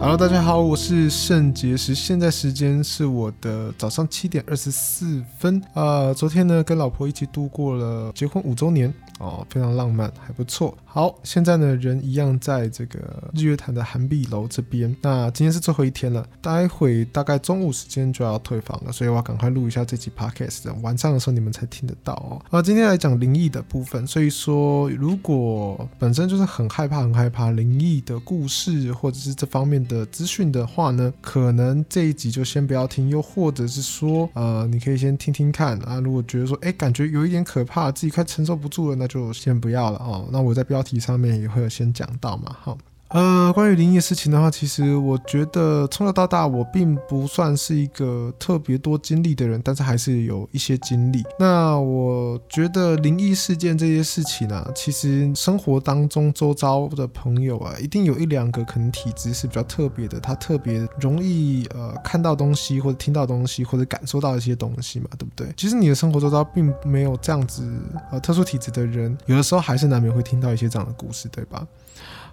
Hello，大家好，我是圣结石，现在时间是我的早上七点二十四分。呃，昨天呢，跟老婆一起度过了结婚五周年哦，非常浪漫，还不错。好，现在呢，人一样在这个日月潭的涵碧楼这边。那今天是最后一天了，待会大概中午时间就要退房了，所以我要赶快录一下这集 podcast，晚上的时候你们才听得到哦。啊，今天来讲灵异的部分，所以说如果本身就是很害怕、很害怕灵异的故事或者是这方面的资讯的话呢，可能这一集就先不要听，又或者是说，呃，你可以先听听看啊。如果觉得说，哎，感觉有一点可怕，自己快承受不住了，那就先不要了哦。那我在标题上面也会有先讲到嘛，好。呃，关于灵异事情的话，其实我觉得从小到大我并不算是一个特别多经历的人，但是还是有一些经历。那我觉得灵异事件这些事情呢、啊，其实生活当中周遭的朋友啊，一定有一两个可能体质是比较特别的，他特别容易呃看到东西或者听到东西或者感受到一些东西嘛，对不对？其实你的生活周遭并没有这样子呃特殊体质的人，有的时候还是难免会听到一些这样的故事，对吧？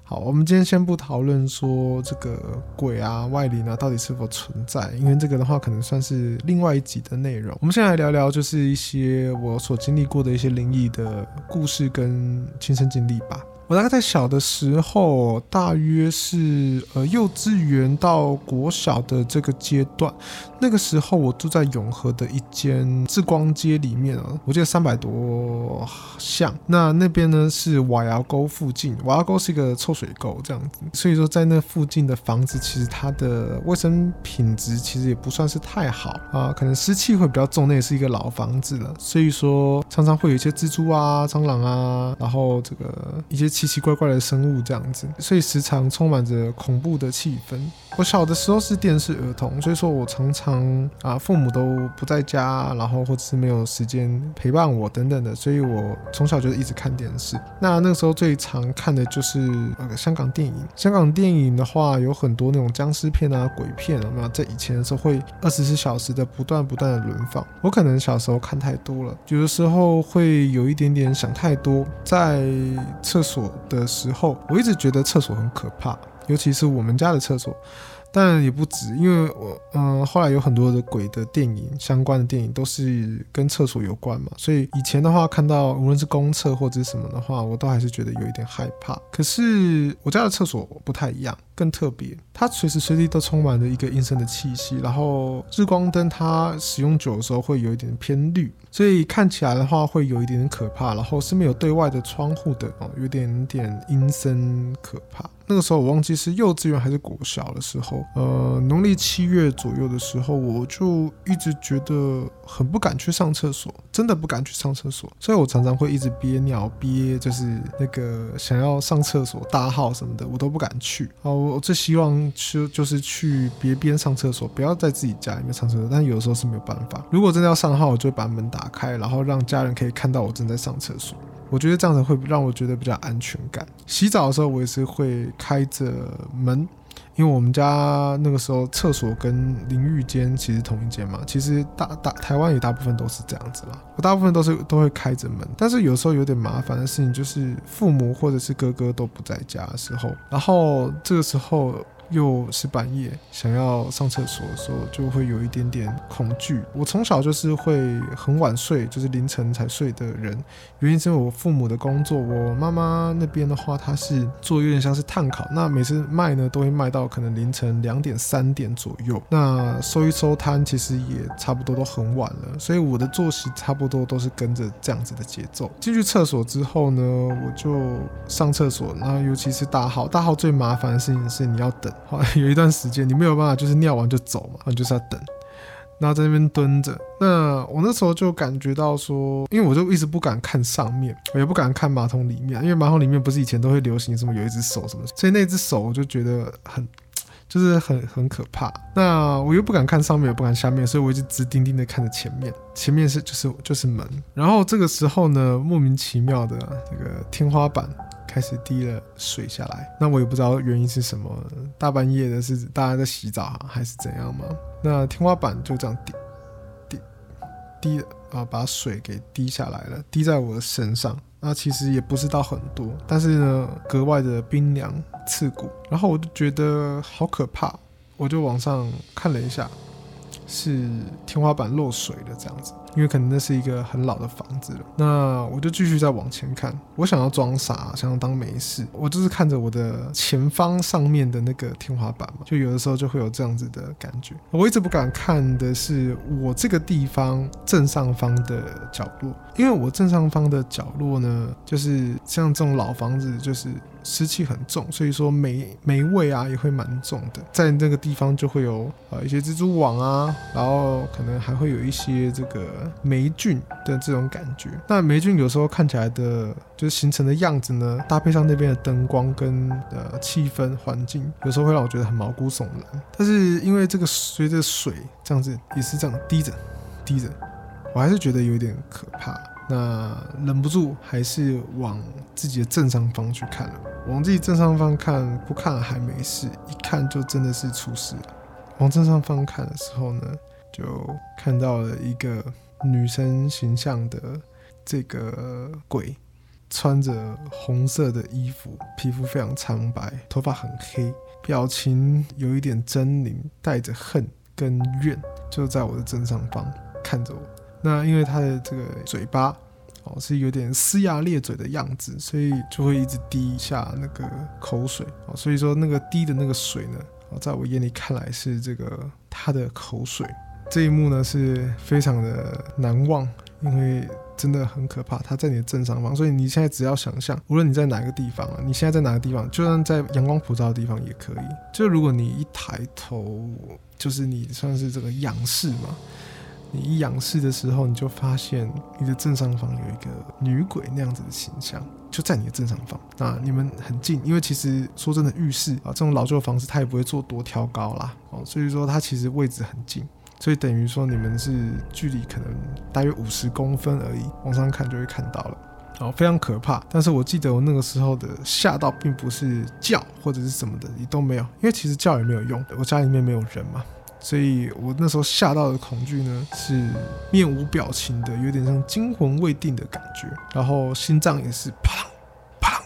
好，我们今天先不讨论说这个鬼啊、外灵啊到底是否存在，因为这个的话可能算是另外一集的内容。我们先来聊聊，就是一些我所经历过的一些灵异的故事跟亲身经历吧。我大概在小的时候，大约是呃幼稚园到国小的这个阶段，那个时候我住在永和的一间志光街里面啊，我记得三百多巷。那那边呢是瓦窑沟附近，瓦窑沟是一个臭水沟这样子，所以说在那附近的房子，其实它的卫生品质其实也不算是太好啊，可能湿气会比较重，那也是一个老房子了，所以说常常会有一些蜘蛛啊、蟑螂啊，然后这个一些。奇奇怪怪的生物这样子，所以时常充满着恐怖的气氛。我小的时候是电视儿童，所以说我常常啊父母都不在家，然后或者是没有时间陪伴我等等的，所以我从小就一直看电视。那那个时候最常看的就是呃香港电影。香港电影的话有很多那种僵尸片啊、鬼片啊，那在以前的时候会二十四小时的不断不断的轮放。我可能小时候看太多了，有的时候会有一点点想太多，在厕所的时候，我一直觉得厕所很可怕。尤其是我们家的厕所，但也不止，因为我嗯、后来有很多的鬼的电影，相关的电影都是跟厕所有关嘛，所以以前的话看到无论是公厕或者什么的话，我都还是觉得有一点害怕。可是我家的厕所不太一样。更特别，它随时随地都充满着一个阴森的气息，然后日光灯它使用久的时候会有一点偏绿，所以看起来的话会有一点点可怕，然后是没有对外的窗户的哦，有点点阴森可怕。那个时候我忘记是幼稚园还是国小的时候，呃，农历七月左右的时候，我就一直觉得很不敢去上厕所，真的不敢去上厕所，所以我常常会一直憋尿憋，就是那个想要上厕所大号什么的，我都不敢去哦。我最希望去就是去别边上厕所，不要在自己家里面上厕所。但有的时候是没有办法。如果真的要上号，我就会把门打开，然后让家人可以看到我正在上厕所。我觉得这样子会让我觉得比较安全感。洗澡的时候，我也是会开着门。因为我们家那个时候厕所跟淋浴间其实同一间嘛，其实大大台湾也大部分都是这样子啦。我大部分都是都会开着门，但是有时候有点麻烦的事情就是父母或者是哥哥都不在家的时候，然后这个时候。又是半夜，想要上厕所的时候，就会有一点点恐惧。我从小就是会很晚睡，就是凌晨才睡的人。原因是因为我父母的工作，我妈妈那边的话，她是做有点像是碳烤，那每次卖呢都会卖到可能凌晨两点三点左右。那收一收摊，其实也差不多都很晚了，所以我的作息差不多都是跟着这样子的节奏。进去厕所之后呢，我就上厕所，那尤其是大号，大号最麻烦的事情是你要等。好，有一段时间你没有办法，就是尿完就走嘛，你就是要等，然后在那边蹲着。那我那时候就感觉到说，因为我就一直不敢看上面，我也不敢看马桶里面，因为马桶里面不是以前都会流行什么有一只手什么，所以那只手我就觉得很，就是很很可怕。那我又不敢看上面，也不敢下面，所以我一直直盯盯的看着前面，前面是就是就是门。然后这个时候呢，莫名其妙的这个天花板。开始滴了水下来，那我也不知道原因是什么，大半夜的是大家在洗澡还是怎样嘛？那天花板就这样滴滴滴啊，把水给滴下来了，滴在我的身上。那其实也不是到很多，但是呢，格外的冰凉刺骨。然后我就觉得好可怕，我就往上看了一下，是天花板漏水的这样子。因为可能那是一个很老的房子了，那我就继续再往前看。我想要装傻，想要当没事，我就是看着我的前方上面的那个天花板嘛，就有的时候就会有这样子的感觉。我一直不敢看的是我这个地方正上方的角落，因为我正上方的角落呢，就是像这种老房子，就是。湿气很重，所以说霉霉味啊也会蛮重的，在那个地方就会有呃一些蜘蛛网啊，然后可能还会有一些这个霉菌的这种感觉。那霉菌有时候看起来的，就是形成的样子呢，搭配上那边的灯光跟呃气氛环境，有时候会让我觉得很毛骨悚然。但是因为这个随着水这样子也是这样滴着滴着，我还是觉得有点可怕。那忍不住还是往自己的正上方去看了，往自己正上方看，不看还没事，一看就真的是出事了。往正上方看的时候呢，就看到了一个女生形象的这个鬼，穿着红色的衣服，皮肤非常苍白，头发很黑，表情有一点狰狞，带着恨跟怨，就在我的正上方看着我。那因为他的这个嘴巴哦是有点龇牙咧嘴的样子，所以就会一直滴下那个口水哦。所以说那个滴的那个水呢，哦，在我眼里看来是这个他的口水。这一幕呢是非常的难忘，因为真的很可怕。它在你的正上方，所以你现在只要想象，无论你在哪个地方啊，你现在在哪个地方，就算在阳光普照的地方也可以。就如果你一抬头，就是你算是这个仰视嘛。你一仰视的时候，你就发现你的正上方有一个女鬼那样子的形象，就在你的正上方。那你们很近，因为其实说真的，浴室啊这种老旧房子，它也不会做多挑高啦，哦，所以说它其实位置很近，所以等于说你们是距离可能大约五十公分而已，往上看就会看到了，然后，非常可怕。但是我记得我那个时候的吓到，并不是叫或者是什么的，也都没有，因为其实叫也没有用，我家里面没有人嘛。所以我那时候吓到的恐惧呢，是面无表情的，有点像惊魂未定的感觉，然后心脏也是啪啪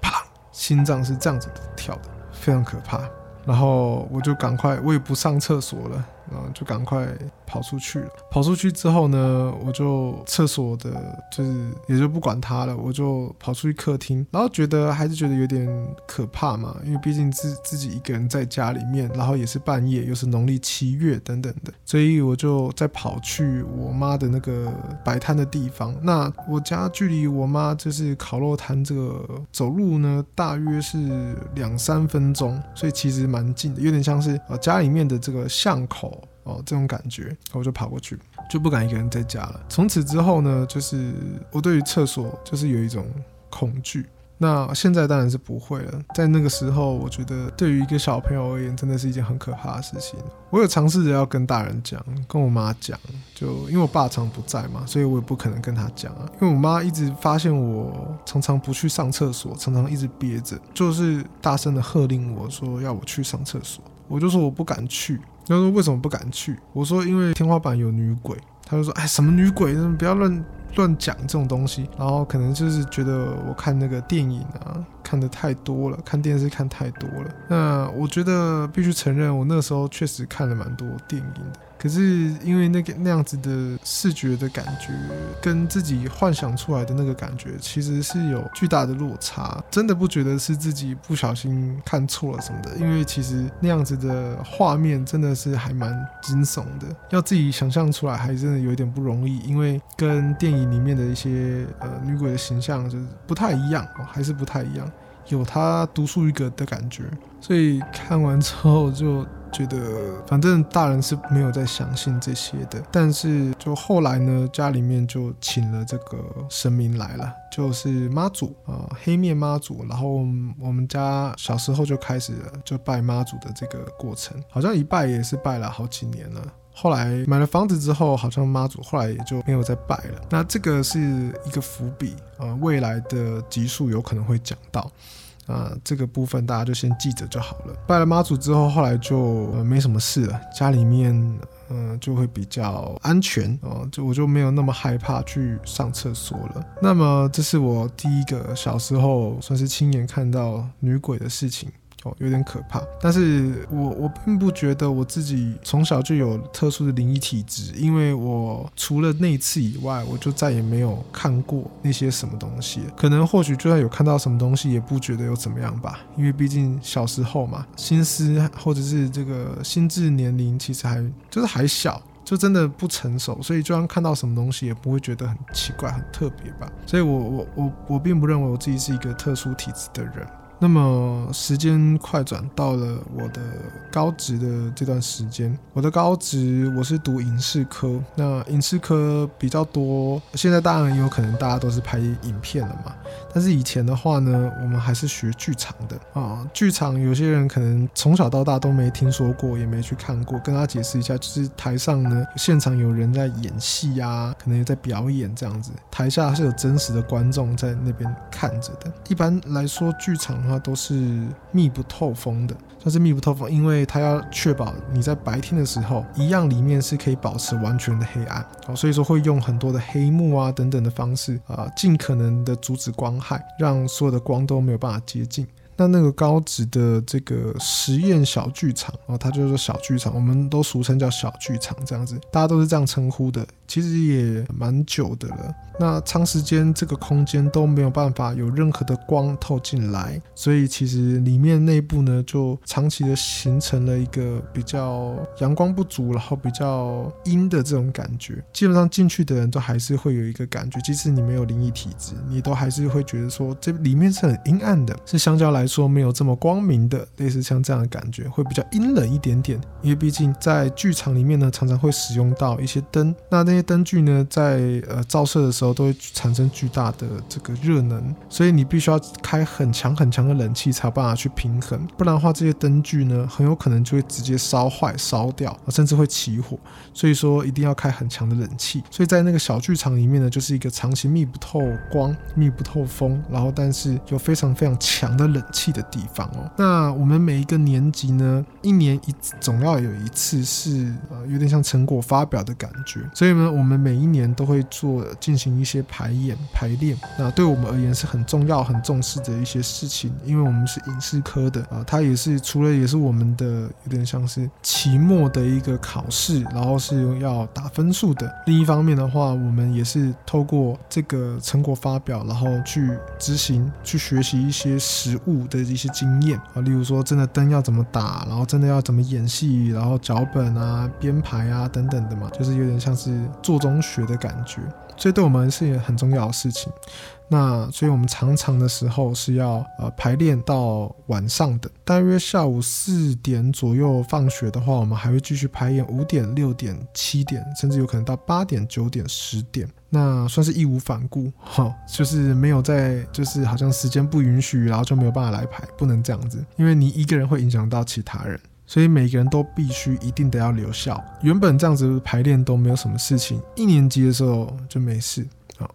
啪，心脏是这样子跳的，非常可怕。然后我就赶快，我也不上厕所了。然后就赶快跑出去了。跑出去之后呢，我就厕所的，就是也就不管它了，我就跑出去客厅。然后觉得还是觉得有点可怕嘛，因为毕竟自自己一个人在家里面，然后也是半夜，又是农历七月等等的，所以我就再跑去我妈的那个摆摊的地方。那我家距离我妈就是烤肉摊这个走路呢，大约是两三分钟，所以其实蛮近的，有点像是呃家里面的这个巷口。哦，这种感觉，我就跑过去，就不敢一个人在家了。从此之后呢，就是我对于厕所就是有一种恐惧。那现在当然是不会了。在那个时候，我觉得对于一个小朋友而言，真的是一件很可怕的事情。我有尝试着要跟大人讲，跟我妈讲，就因为我爸常不在嘛，所以我也不可能跟他讲啊。因为我妈一直发现我常常不去上厕所，常常一直憋着，就是大声的喝令我说要我去上厕所，我就说我不敢去。他说为什么不敢去？我说因为天花板有女鬼。他就说哎，什么女鬼？不要乱乱讲这种东西。然后可能就是觉得我看那个电影啊，看得太多了，看电视看太多了。那我觉得必须承认，我那时候确实看了蛮多电影的。可是因为那个那样子的视觉的感觉，跟自己幻想出来的那个感觉，其实是有巨大的落差。真的不觉得是自己不小心看错了什么的，因为其实那样子的画面真的是还蛮惊悚的，要自己想象出来还真的有一点不容易，因为跟电影里面的一些呃女鬼的形象就是不太一样，还是不太一样，有它独树一格的感觉。所以看完之后就。觉得反正大人是没有在相信这些的，但是就后来呢，家里面就请了这个神明来了，就是妈祖啊，黑面妈祖。然后我们家小时候就开始了就拜妈祖的这个过程，好像一拜也是拜了好几年了。后来买了房子之后，好像妈祖后来也就没有再拜了。那这个是一个伏笔啊，未来的集数有可能会讲到。啊，这个部分大家就先记着就好了。拜了妈祖之后，后来就、呃、没什么事了。家里面嗯，就会比较安全哦，就我就没有那么害怕去上厕所了。那么这是我第一个小时候算是亲眼看到女鬼的事情。哦，有点可怕，但是我我并不觉得我自己从小就有特殊的灵异体质，因为我除了那一次以外，我就再也没有看过那些什么东西。可能或许就算有看到什么东西，也不觉得有怎么样吧，因为毕竟小时候嘛，心思或者是这个心智年龄其实还就是还小，就真的不成熟，所以就算看到什么东西，也不会觉得很奇怪、很特别吧。所以我我我我并不认为我自己是一个特殊体质的人。那么时间快转到了我的高职的这段时间，我的高职我是读影视科，那影视科比较多，现在当然也有可能大家都是拍影片了嘛，但是以前的话呢，我们还是学剧场的啊。剧场有些人可能从小到大都没听说过，也没去看过，跟他解释一下，就是台上呢现场有人在演戏呀，可能也在表演这样子，台下是有真实的观众在那边看着的。一般来说，剧场。它都是密不透风的，它是密不透风，因为它要确保你在白天的时候，一样里面是可以保持完全的黑暗，好，所以说会用很多的黑幕啊等等的方式啊，尽可能的阻止光害，让所有的光都没有办法接近。那那个高职的这个实验小剧场啊，它就是小剧场，我们都俗称叫小剧场这样子，大家都是这样称呼的。其实也蛮久的了。那长时间这个空间都没有办法有任何的光透进来，所以其实里面内部呢，就长期的形成了一个比较阳光不足，然后比较阴的这种感觉。基本上进去的人都还是会有一个感觉，即使你没有灵异体质，你都还是会觉得说这里面是很阴暗的，是相较来说没有这么光明的，类似像这样的感觉，会比较阴冷一点点。因为毕竟在剧场里面呢，常常会使用到一些灯，那那些灯具呢，在呃照射的时候都会产生巨大的这个热能，所以你必须要开很强很强的冷气才有办法去平衡，不然的话这些灯具呢，很有可能就会直接烧坏、烧掉，甚至会起火。所以说一定要开很强的冷气。所以在那个小剧场里面呢，就是一个长期密不透光、密不透风，然后但是有非常非常强的冷气的地方哦。那我们每一个年级呢，一年一总要有一次是呃有点像成果发表的感觉，所以呢。我们每一年都会做进行一些排演排练，那对我们而言是很重要、很重视的一些事情，因为我们是影视科的啊，它也是除了也是我们的有点像是期末的一个考试，然后是要打分数的。另一方面的话，我们也是透过这个成果发表，然后去执行、去学习一些实务的一些经验啊，例如说真的灯要怎么打，然后真的要怎么演戏，然后脚本啊、编排啊等等的嘛，就是有点像是。做中学的感觉，所以对我们是很重要的事情。那所以我们常常的时候是要呃排练到晚上的，大约下午四点左右放学的话，我们还会继续排演五点、六点、七点，甚至有可能到八点、九点、十点。那算是义无反顾，哈，就是没有在，就是好像时间不允许，然后就没有办法来排，不能这样子，因为你一个人会影响到其他人。所以每个人都必须一定得要留校。原本这样子排练都没有什么事情，一年级的时候就没事。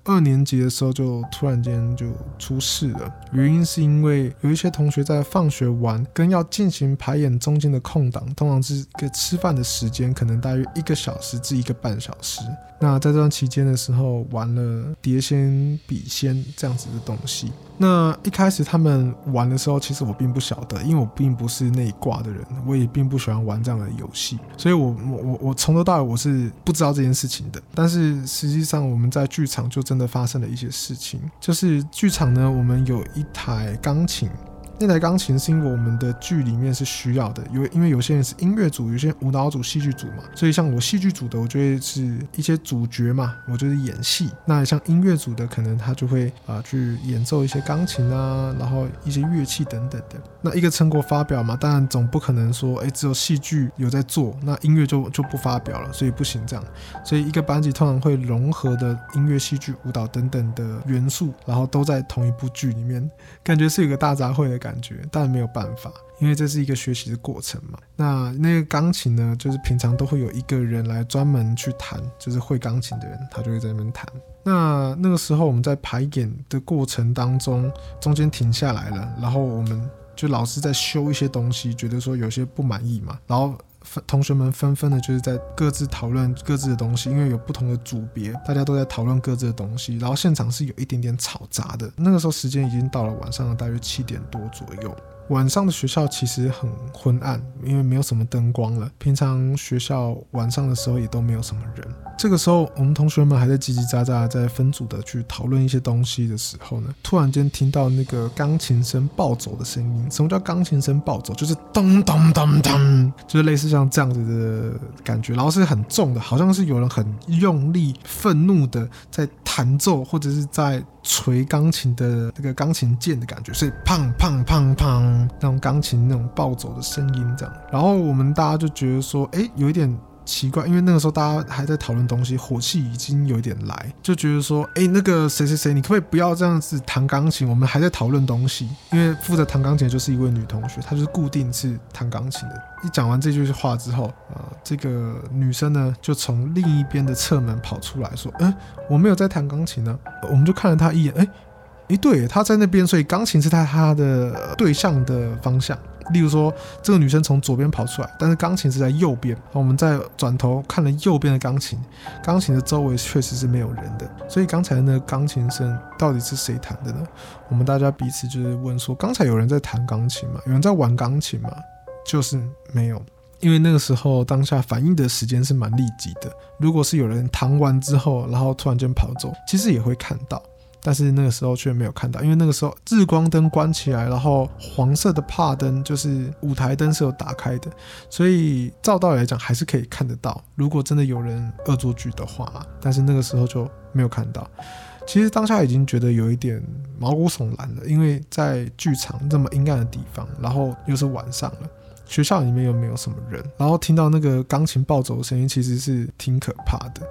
二年级的时候就突然间就出事了，原因是因为有一些同学在放学完跟要进行排演中间的空档，通常是一个吃饭的时间，可能大约一个小时至一个半小时。那在这段期间的时候，玩了碟仙、笔仙这样子的东西。那一开始他们玩的时候，其实我并不晓得，因为我并不是那一挂的人，我也并不喜欢玩这样的游戏，所以我我我我从头到尾我是不知道这件事情的。但是实际上我们在剧场就真的发生了一些事情，就是剧场呢，我们有一台钢琴。那台钢琴是因为我们的剧里面是需要的，因为因为有些人是音乐组，有些舞蹈组、戏剧组嘛，所以像我戏剧组的，我就会是一些主角嘛，我就是演戏。那像音乐组的，可能他就会啊、去演奏一些钢琴啊，然后一些乐器等等的。那一个成果发表嘛，当然总不可能说，哎，只有戏剧有在做，那音乐就就不发表了，所以不行这样。所以一个班级通常会融合的音乐、戏剧、舞蹈等等的元素，然后都在同一部剧里面，感觉是有个大杂烩的感觉，但没有办法，因为这是一个学习的过程嘛。那那个钢琴呢，就是平常都会有一个人来专门去弹，就是会钢琴的人，他就会在那边弹。那那个时候我们在排演的过程当中，中间停下来了，然后我们就老是在修一些东西，觉得说有些不满意嘛，然后。同学们纷纷的就是在各自讨论各自的东西，因为有不同的组别，大家都在讨论各自的东西，然后现场是有一点点吵杂的。那个时候时间已经到了晚上的大约七点多左右。晚上的学校其实很昏暗，因为没有什么灯光了。平常学校晚上的时候也都没有什么人。这个时候，我们同学们还在叽叽喳喳，在分组的去讨论一些东西的时候呢，突然间听到那个钢琴声暴走的声音。什么叫钢琴声暴走？就是咚咚咚咚，就是类似像这样子的感觉，然后是很重的，好像是有人很用力、愤怒的在弹奏，或者是在捶钢琴的那个钢琴键的感觉，所以砰砰砰砰。那种钢琴那种暴走的声音，这样，然后我们大家就觉得说，哎，有一点奇怪，因为那个时候大家还在讨论东西，火气已经有一点来，就觉得说，哎，那个谁谁谁，你可不可以不要这样子弹钢琴？我们还在讨论东西。因为负责弹钢琴的就是一位女同学，她就是固定是弹钢琴的。一讲完这句话之后，啊、这个女生呢就从另一边的侧门跑出来说，嗯，我没有在弹钢琴呢。我们就看了她一眼，哎。诶，对，她在那边，所以钢琴是在她的对向的方向。例如说，这个女生从左边跑出来，但是钢琴是在右边。我们再转头看了右边的钢琴，钢琴的周围确实是没有人的。所以刚才那个钢琴声到底是谁弹的呢？我们大家彼此就是问说：刚才有人在弹钢琴吗？有人在玩钢琴吗？就是没有，因为那个时候当下反应的时间是蛮立即的。如果是有人弹完之后，然后突然间跑走，其实也会看到。但是那个时候却没有看到，因为那个时候日光灯关起来，然后黄色的帕灯就是舞台灯是有打开的，所以照道理来讲还是可以看得到。如果真的有人恶作剧的话，但是那个时候就没有看到。其实当下已经觉得有一点毛骨悚然了，因为在剧场这么阴暗的地方，然后又是晚上了。学校里面又没有什么人，然后听到那个钢琴暴走的声音，其实是挺可怕的，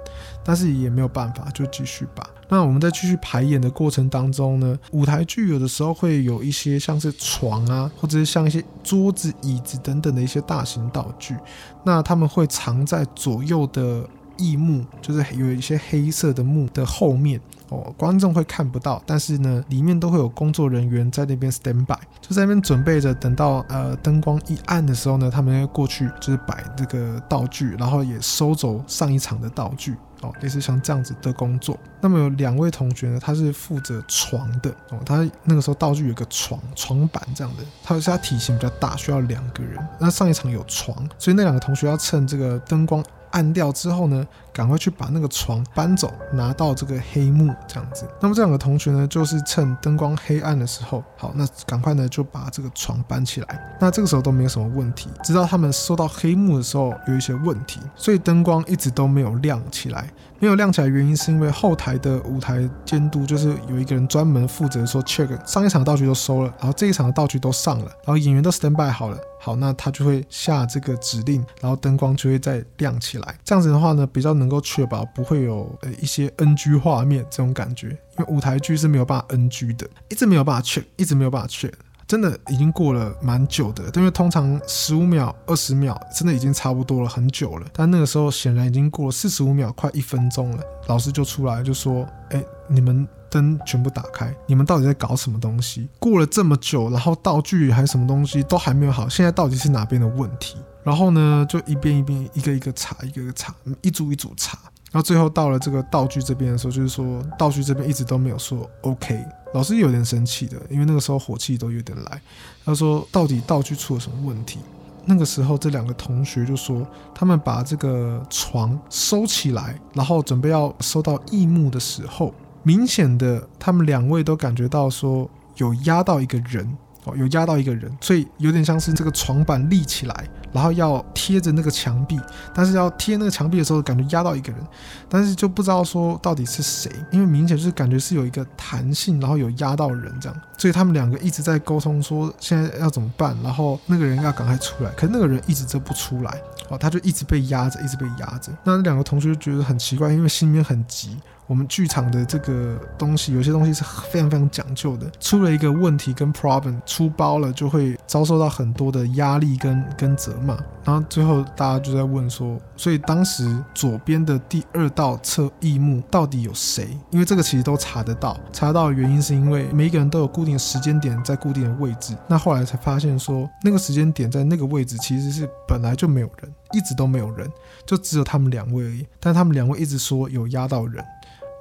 但是也没有办法，就继续吧。那我们在继续排演的过程当中呢，舞台剧有的时候会有一些像是床啊，或者是像一些桌子、椅子等等的一些大型道具，那他们会藏在左右的翼幕，就是有一些黑色的幕的后面。哦，观众会看不到，但是呢，里面都会有工作人员在那边 stand by，就在那边准备着，等到呃灯光一暗的时候呢，他们会过去就是摆这个道具，然后也收走上一场的道具，哦，类似像这样子的工作。那么有两位同学呢，他是负责床的，哦，他那个时候道具有个床床板这样的，他是他体型比较大，需要两个人。那上一场有床，所以那两个同学要趁这个灯光。按掉之后呢，赶快去把那个床搬走，拿到这个黑幕这样子。那么这两个同学呢，就是趁灯光黑暗的时候，好，那赶快呢就把这个床搬起来。那这个时候都没有什么问题，直到他们收到黑幕的时候有一些问题，所以灯光一直都没有亮起来。没有亮起来原因是因为后台的舞台监督就是有一个人专门负责说 check 上一场道具都收了，然后这一场的道具都上了，然后演员都 stand by 好了。好，那他就会下这个指令，然后灯光就会再亮起来。这样子的话呢，比较能够确保不会有呃一些 NG 画面这种感觉，因为舞台剧是没有办法 NG 的，一直没有办法 check，一直没有办法 check，真的已经过了蛮久的，因为通常十五秒、二十秒真的已经差不多了，很久了。但那个时候显然已经过了四十五秒，快一分钟了，老师就出来就说：“哎，你们。”灯全部打开，你们到底在搞什么东西？过了这么久，然后道具还是什么东西都还没有好，现在到底是哪边的问题？然后呢，就一遍一遍，一个一个查，一个一个查，一组一组查，然后最后到了这个道具这边的时候，就是说道具这边一直都没有说 OK，老师有点生气的，因为那个时候火气都有点来。他说到底道具出了什么问题？那个时候这两个同学就说，他们把这个床收起来，然后准备要收到异幕的时候。明显的，他们两位都感觉到说有压到一个人哦，有压到一个人，所以有点像是这个床板立起来，然后要贴着那个墙壁，但是要贴那个墙壁的时候，感觉压到一个人，但是就不知道说到底是谁，因为明显就是感觉是有一个弹性，然后有压到人这样，所以他们两个一直在沟通说现在要怎么办，然后那个人要赶快出来，可是那个人一直就不出来哦，他就一直被压着，一直被压着，那两个同学就觉得很奇怪，因为心里面很急。我们剧场的这个东西，有些东西是非常非常讲究的，出了一个问题跟 problem 出包了，就会遭受到很多的压力跟跟责骂。然后最后大家就在问说，所以当时左边的第二道侧翼幕到底有谁？因为这个其实都查得到，查得到的原因是因为每一个人都有固定的时间点在固定的位置。那后来才发现说，那个时间点在那个位置其实是本来就没有人，一直都没有人，就只有他们两位而已。但他们两位一直说有压到人，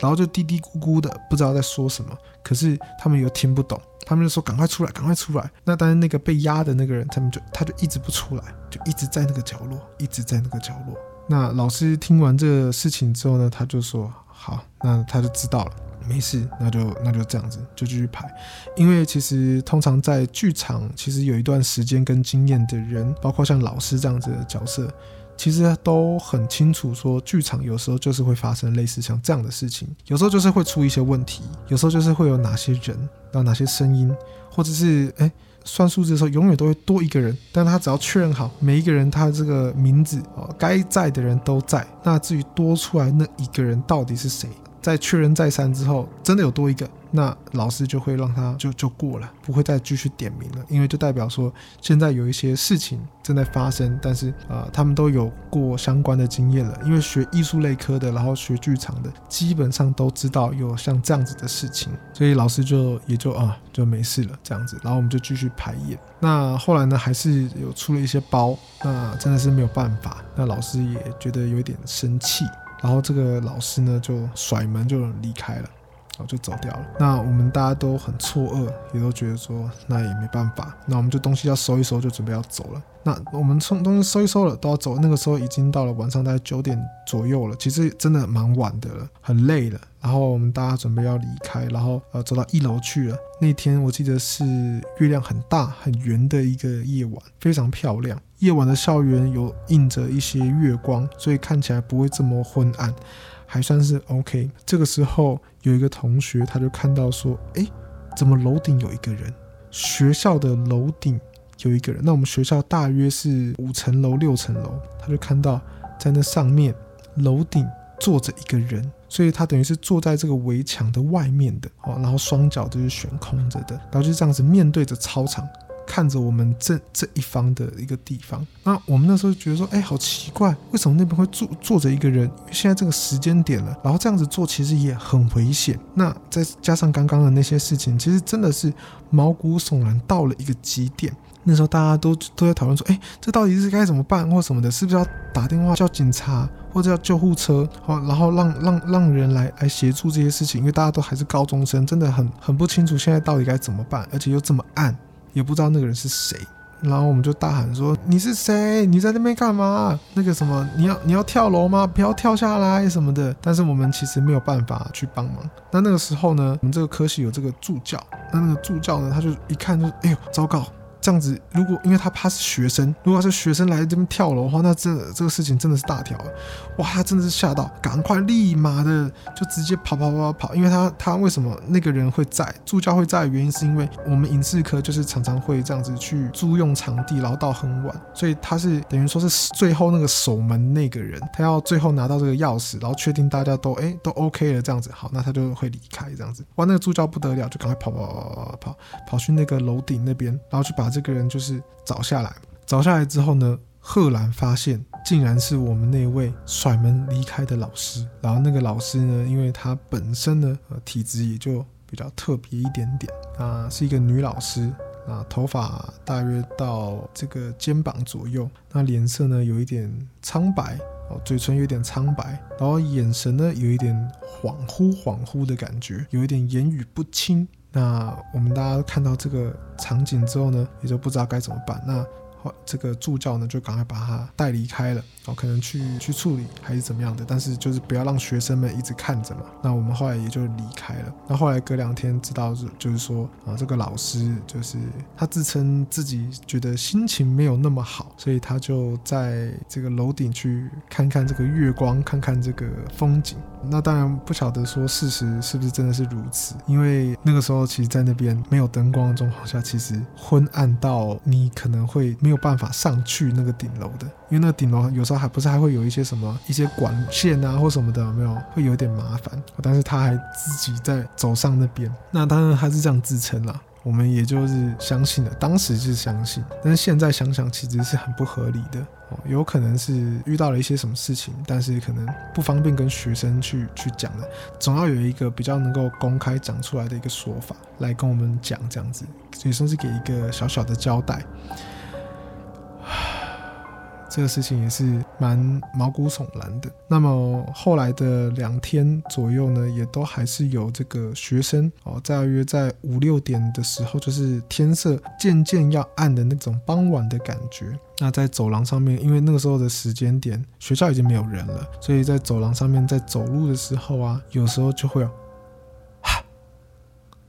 然后就嘀嘀咕咕的不知道在说什么，可是他们又听不懂。他们就说：“赶快出来，赶快出来！”那但是那个被压的那个人，他们就他就一直不出来，就一直在那个角落，一直在那个角落。那老师听完这个事情之后呢，他就说：“好，那他就知道了，没事，那就那就这样子，就继续排。因为其实通常在剧场，其实有一段时间跟经验的人，包括像老师这样子的角色。”其实都很清楚，说剧场有时候就是会发生类似像这样的事情，有时候就是会出一些问题，有时候就是会有哪些人，然后哪些声音，或者是哎算数字的时候永远都会多一个人，但他只要确认好每一个人他这个名字哦，该在的人都在，那至于多出来那一个人到底是谁？在确认再三之后，真的有多一个，那老师就会让他就就过了，不会再继续点名了，因为就代表说现在有一些事情正在发生，但是啊、他们都有过相关的经验了，因为学艺术类科的，然后学剧场的，基本上都知道有像这样子的事情，所以老师就也就啊就没事了这样子，然后我们就继续排演。那后来呢，还是有出了一些包，那真的是没有办法，那老师也觉得有点生气。然后这个老师呢，就甩门就离开了，然后就走掉了。那我们大家都很错愕，也都觉得说那也没办法，那我们就东西要收一收，就准备要走了。那我们从东西收一收了，都要走。那个时候已经到了晚上大概九点左右了，其实真的蛮晚的了，很累了。然后我们大家准备要离开，然后呃走到一楼去了。那天我记得是月亮很大很圆的一个夜晚，非常漂亮。夜晚的校园有映着一些月光，所以看起来不会这么昏暗，还算是 OK。这个时候有一个同学他就看到说：“诶，怎么楼顶有一个人？学校的楼顶有一个人。那我们学校大约是五层楼、六层楼，他就看到在那上面楼顶坐着一个人，所以他等于是坐在这个围墙的外面的哦，然后双脚都是悬空着的，然后就这样子面对着操场。”看着我们这这一方的一个地方，那我们那时候觉得说，哎，好奇怪，为什么那边会坐坐着一个人？现在这个时间点了，然后这样子做其实也很危险。那再加上刚刚的那些事情，其实真的是毛骨悚然到了一个极点。那时候大家都都在讨论说，哎，这到底是该怎么办，或什么的？是不是要打电话叫警察，或者叫救护车？好，然后让让让人来来协助这些事情，因为大家都还是高中生，真的很很不清楚现在到底该怎么办，而且又这么暗。也不知道那个人是谁，然后我们就大喊说：“你是谁？你在那边干嘛？那个什么，你要你要跳楼吗？不要跳下来什么的。”但是我们其实没有办法去帮忙。那那个时候呢，我们这个科系有这个助教，那那个助教呢，他就一看就，哎呦，糟糕。这样子，如果因为他怕是学生，如果是学生来这边跳楼的话，那这这个事情真的是大条了。哇，他真的是吓到，赶快立马的就直接跑跑跑跑跑，因为他他为什么那个人会在助教会在原因，是因为我们影视科就是常常会这样子去租用场地，然后到很晚，所以他是等于说是最后那个守门那个人，他要最后拿到这个钥匙，然后确定大家都哎都 OK 了这样子，好，那他就会离开这样子。哇，那个助教不得了，就赶快跑跑跑跑跑跑去那个楼顶那边，然后去把。这个人就是找下来，找下来之后呢，赫然发现竟然是我们那位甩门离开的老师。然后那个老师呢，因为他本身呢，呃，体质也就比较特别一点点啊，是一个女老师啊，头发大约到这个肩膀左右，那脸色呢有一点苍白哦，嘴唇有点苍白，然后眼神呢有一点恍惚恍惚的感觉，有一点言语不清。那我们大家看到这个场景之后呢，也就不知道该怎么办。那这个助教呢，就赶快把他带离开了，然后可能去去处理还是怎么样的，但是就是不要让学生们一直看着嘛。那我们后来也就离开了。那后来隔两天知道是就是说啊，这个老师就是他自称自己觉得心情没有那么好，所以他就在这个楼顶去看看这个月光，看看这个风景。那当然不晓得说事实是不是真的是如此，因为那个时候其实，在那边没有灯光的状况下，其实昏暗到你可能会没有办法上去那个顶楼的，因为那个顶楼有时候还不是还会有一些什么一些管线啊或什么的，有没有会有点麻烦。但是他还自己在走上那边，那当然还是这样自称啦。我们也就是相信了，当时是相信，但是现在想想其实是很不合理的哦，有可能是遇到了一些什么事情，但是可能不方便跟学生去去讲的，总要有一个比较能够公开讲出来的一个说法来跟我们讲，这样子也算是给一个小小的交代。这个事情也是蛮毛骨悚然的。那么后来的两天左右呢，也都还是有这个学生哦，在约在五六点的时候，就是天色渐渐要暗的那种傍晚的感觉。那在走廊上面，因为那个时候的时间点，学校已经没有人了，所以在走廊上面在走路的时候啊，有时候就会有哈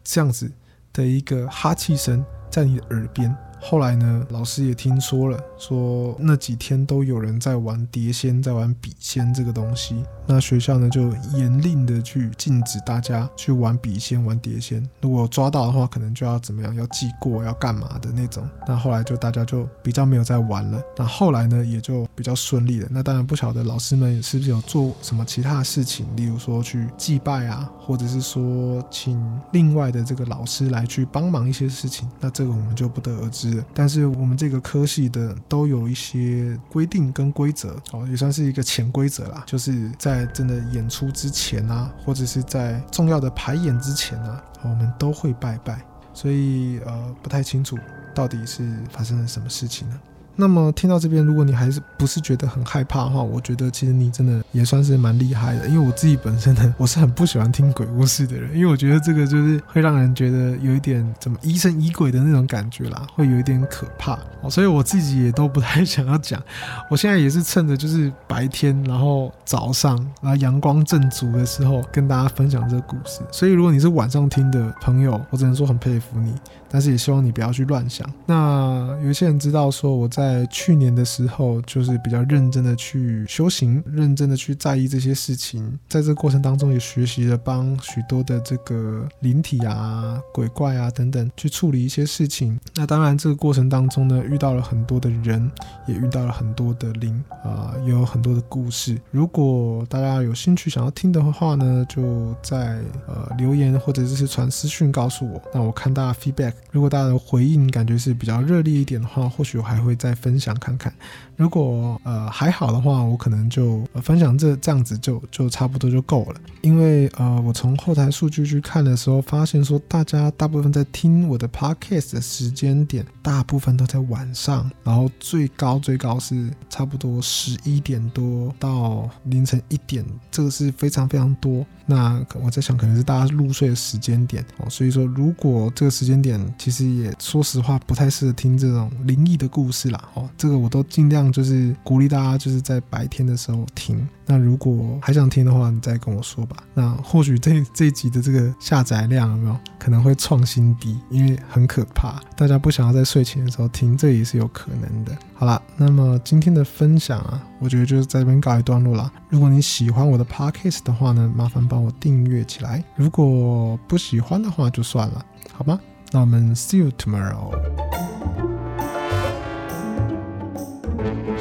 这样子的一个哈气声在你的耳边。后来呢，老师也听说了，说那几天都有人在玩碟仙，在玩笔仙这个东西。那学校呢，就严令的去禁止大家去玩笔仙、玩碟仙。如果抓到的话，可能就要怎么样，要记过，要干嘛的那种。那后来就大家就比较没有在玩了。那后来呢，也就比较顺利了。那当然不晓得老师们是不是有做什么其他的事情，例如说去祭拜啊，或者是说请另外的这个老师来去帮忙一些事情。那这个我们就不得而知但是我们这个科系的都有一些规定跟规则，哦，也算是一个潜规则啦，就是在。在真的演出之前啊，或者是在重要的排演之前啊，我们都会拜拜，所以呃不太清楚到底是发生了什么事情呢？那么听到这边，如果你还是不是觉得很害怕的话，我觉得其实你真的也算是蛮厉害的。因为我自己本身呢，我是很不喜欢听鬼故事的人，因为我觉得这个就是会让人觉得有一点怎么疑神疑鬼的那种感觉啦，会有一点可怕。所以我自己也都不太想要讲。我现在也是趁着就是白天，然后早上，然后阳光正足的时候跟大家分享这个故事。所以如果你是晚上听的朋友，我只能说很佩服你，但是也希望你不要去乱想。那有一些人知道说我在。去年的时候，就是比较认真的去修行，认真的去在意这些事情。在这个过程当中，也学习了帮许多的这个灵体啊、鬼怪啊等等去处理一些事情。那当然，这个过程当中呢，遇到了很多的人，也遇到了很多的灵啊，也有很多的故事。如果大家有兴趣想要听的话呢，就在呃留言或者是传私讯告诉我。那我看大家 feedback，如果大家的回应感觉是比较热烈一点的话，或许我还会再。分享看看，如果呃还好的话，我可能就、呃、分享这这样子就就差不多就够了。因为呃我从后台数据去看的时候，发现说大家大部分在听我的 podcast 的时间点，大部分都在晚上，然后最高最高是差不多十一点多到凌晨一点，这个是非常非常多。那我在想，可能是大家入睡的时间点哦，所以说如果这个时间点，其实也说实话不太适合听这种灵异的故事啦。哦，这个我都尽量就是鼓励大家就是在白天的时候听。那如果还想听的话，你再跟我说吧。那或许这这一集的这个下载量有没有可能会创新低？因为很可怕，大家不想要在睡前的时候听，这也是有可能的。好啦，那么今天的分享啊，我觉得就是在这边告一段落啦。如果你喜欢我的 podcast 的话呢，麻烦帮我订阅起来。如果不喜欢的话就算了，好吗？那我们 see you tomorrow。Thank you.